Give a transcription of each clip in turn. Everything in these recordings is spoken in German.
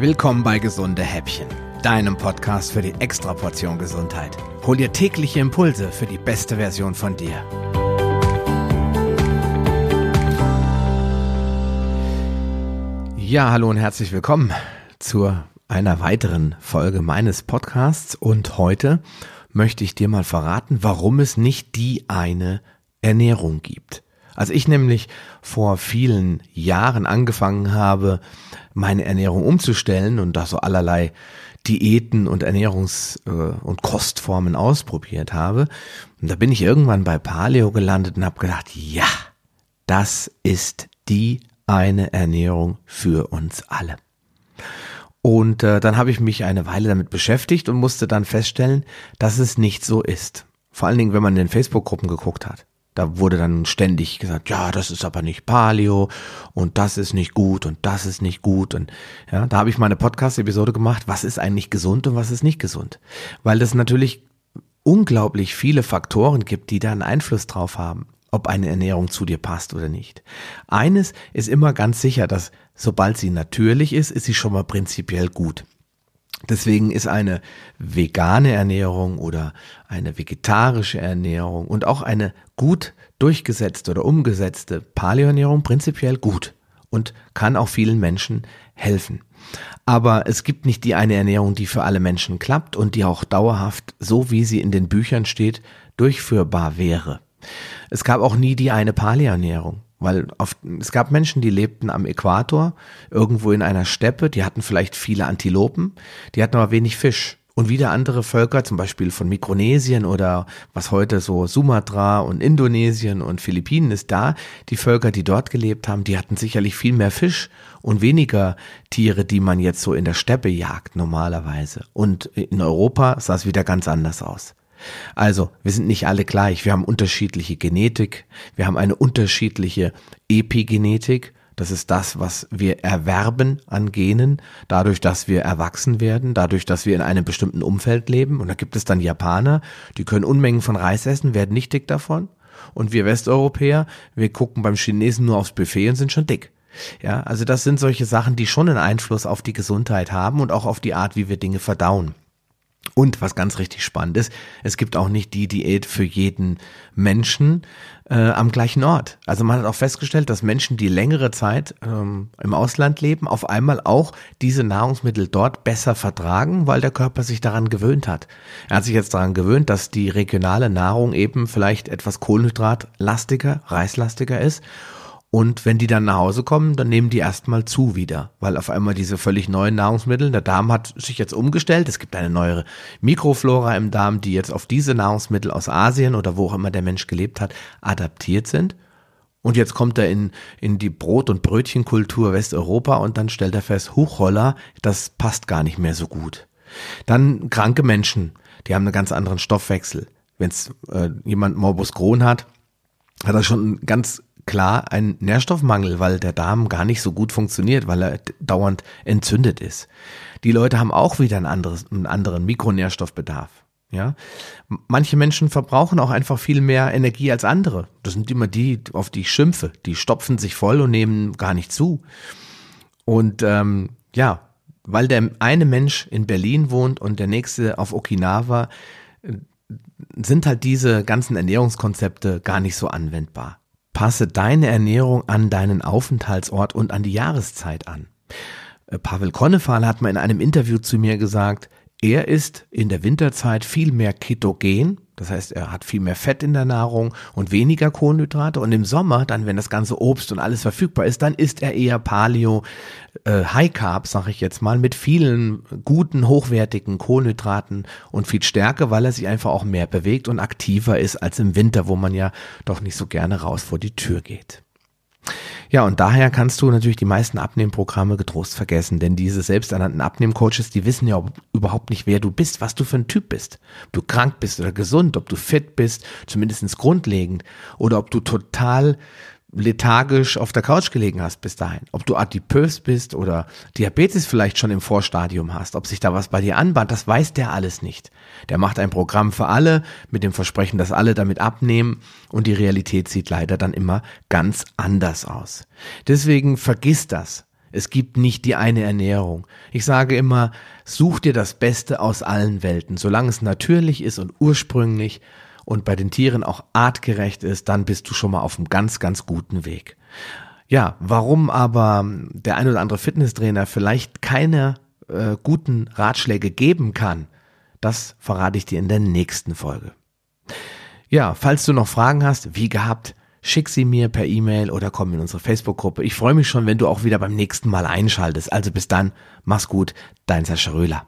Willkommen bei Gesunde Häppchen, deinem Podcast für die Extraportion Gesundheit. Hol dir tägliche Impulse für die beste Version von dir. Ja, hallo und herzlich willkommen zu einer weiteren Folge meines Podcasts und heute möchte ich dir mal verraten, warum es nicht die eine Ernährung gibt. Als ich nämlich vor vielen Jahren angefangen habe, meine Ernährung umzustellen und da so allerlei Diäten und Ernährungs- äh, und Kostformen ausprobiert habe, da bin ich irgendwann bei Paleo gelandet und habe gedacht, ja, das ist die eine Ernährung für uns alle. Und äh, dann habe ich mich eine Weile damit beschäftigt und musste dann feststellen, dass es nicht so ist. Vor allen Dingen, wenn man in den Facebook-Gruppen geguckt hat. Da wurde dann ständig gesagt, ja, das ist aber nicht Paleo und das ist nicht gut und das ist nicht gut. Und ja, da habe ich mal eine Podcast-Episode gemacht, was ist eigentlich gesund und was ist nicht gesund. Weil das natürlich unglaublich viele Faktoren gibt, die da einen Einfluss drauf haben, ob eine Ernährung zu dir passt oder nicht. Eines ist immer ganz sicher, dass sobald sie natürlich ist, ist sie schon mal prinzipiell gut. Deswegen ist eine vegane Ernährung oder eine vegetarische Ernährung und auch eine gut durchgesetzte oder umgesetzte Paleoernährung prinzipiell gut und kann auch vielen Menschen helfen. Aber es gibt nicht die eine Ernährung, die für alle Menschen klappt und die auch dauerhaft, so wie sie in den Büchern steht, durchführbar wäre. Es gab auch nie die eine Paleoernährung. Weil oft, es gab Menschen, die lebten am Äquator, irgendwo in einer Steppe, die hatten vielleicht viele Antilopen, die hatten aber wenig Fisch. Und wieder andere Völker, zum Beispiel von Mikronesien oder was heute so Sumatra und Indonesien und Philippinen ist da, die Völker, die dort gelebt haben, die hatten sicherlich viel mehr Fisch und weniger Tiere, die man jetzt so in der Steppe jagt normalerweise. Und in Europa sah es wieder ganz anders aus. Also, wir sind nicht alle gleich. Wir haben unterschiedliche Genetik. Wir haben eine unterschiedliche Epigenetik. Das ist das, was wir erwerben an Genen, dadurch, dass wir erwachsen werden, dadurch, dass wir in einem bestimmten Umfeld leben. Und da gibt es dann Japaner, die können Unmengen von Reis essen, werden nicht dick davon. Und wir Westeuropäer, wir gucken beim Chinesen nur aufs Buffet und sind schon dick. Ja, also das sind solche Sachen, die schon einen Einfluss auf die Gesundheit haben und auch auf die Art, wie wir Dinge verdauen. Und was ganz richtig spannend ist, es gibt auch nicht die Diät für jeden Menschen äh, am gleichen Ort. Also man hat auch festgestellt, dass Menschen, die längere Zeit ähm, im Ausland leben, auf einmal auch diese Nahrungsmittel dort besser vertragen, weil der Körper sich daran gewöhnt hat. Er hat sich jetzt daran gewöhnt, dass die regionale Nahrung eben vielleicht etwas kohlenhydratlastiger, reislastiger ist und wenn die dann nach Hause kommen, dann nehmen die erstmal zu wieder, weil auf einmal diese völlig neuen Nahrungsmittel, der Darm hat sich jetzt umgestellt, es gibt eine neue Mikroflora im Darm, die jetzt auf diese Nahrungsmittel aus Asien oder wo auch immer der Mensch gelebt hat, adaptiert sind. Und jetzt kommt er in, in die Brot- und Brötchenkultur Westeuropa und dann stellt er fest, Huchholler, das passt gar nicht mehr so gut. Dann kranke Menschen, die haben einen ganz anderen Stoffwechsel. Wenn äh, jemand Morbus Crohn hat, hat er schon ganz klar ein Nährstoffmangel, weil der Darm gar nicht so gut funktioniert, weil er dauernd entzündet ist. Die Leute haben auch wieder ein anderes, einen anderen Mikronährstoffbedarf. Ja, manche Menschen verbrauchen auch einfach viel mehr Energie als andere. Das sind immer die, auf die ich schimpfe. Die stopfen sich voll und nehmen gar nicht zu. Und ähm, ja, weil der eine Mensch in Berlin wohnt und der nächste auf Okinawa, äh, sind halt diese ganzen Ernährungskonzepte gar nicht so anwendbar. Passe deine Ernährung an deinen Aufenthaltsort und an die Jahreszeit an. Äh, Pavel Konnefahl hat mal in einem Interview zu mir gesagt, er ist in der Winterzeit viel mehr ketogen, das heißt, er hat viel mehr Fett in der Nahrung und weniger Kohlenhydrate. Und im Sommer, dann, wenn das ganze Obst und alles verfügbar ist, dann isst er eher Paleo, äh, High Carb, sag ich jetzt mal, mit vielen guten, hochwertigen Kohlenhydraten und viel Stärke, weil er sich einfach auch mehr bewegt und aktiver ist als im Winter, wo man ja doch nicht so gerne raus vor die Tür geht. Ja, und daher kannst du natürlich die meisten Abnehmprogramme getrost vergessen, denn diese selbsternannten Abnehmcoaches, die wissen ja überhaupt nicht, wer du bist, was du für ein Typ bist. Ob du krank bist oder gesund, ob du fit bist, zumindestens grundlegend, oder ob du total lethargisch auf der Couch gelegen hast bis dahin, ob du adipös bist oder Diabetes vielleicht schon im Vorstadium hast, ob sich da was bei dir anbahnt, das weiß der alles nicht. Der macht ein Programm für alle mit dem Versprechen, dass alle damit abnehmen und die Realität sieht leider dann immer ganz anders aus. Deswegen vergiss das. Es gibt nicht die eine Ernährung. Ich sage immer, such dir das Beste aus allen Welten. Solange es natürlich ist und ursprünglich und bei den Tieren auch artgerecht ist, dann bist du schon mal auf einem ganz, ganz guten Weg. Ja, warum aber der ein oder andere Fitnesstrainer vielleicht keine äh, guten Ratschläge geben kann, das verrate ich dir in der nächsten Folge. Ja, falls du noch Fragen hast, wie gehabt, schick sie mir per E-Mail oder komm in unsere Facebook-Gruppe. Ich freue mich schon, wenn du auch wieder beim nächsten Mal einschaltest. Also bis dann, mach's gut, dein Sascha Röhler.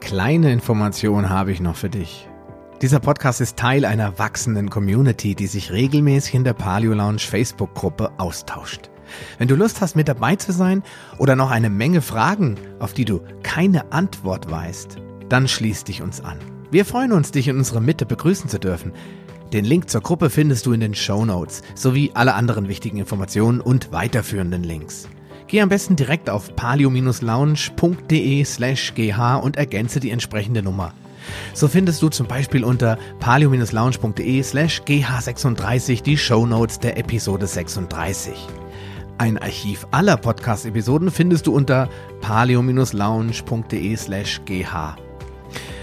Kleine Information habe ich noch für dich. Dieser Podcast ist Teil einer wachsenden Community, die sich regelmäßig in der Paleo Lounge Facebook-Gruppe austauscht. Wenn du Lust hast, mit dabei zu sein oder noch eine Menge Fragen, auf die du keine Antwort weißt, dann schließ dich uns an. Wir freuen uns, dich in unserer Mitte begrüßen zu dürfen. Den Link zur Gruppe findest du in den Show Notes sowie alle anderen wichtigen Informationen und weiterführenden Links. Geh am besten direkt auf palio-lounge.de slash gh und ergänze die entsprechende Nummer. So findest du zum Beispiel unter palio-lounge.de slash gh36 die Show Notes der Episode 36. Ein Archiv aller Podcast-Episoden findest du unter palio-lounge.de slash gh.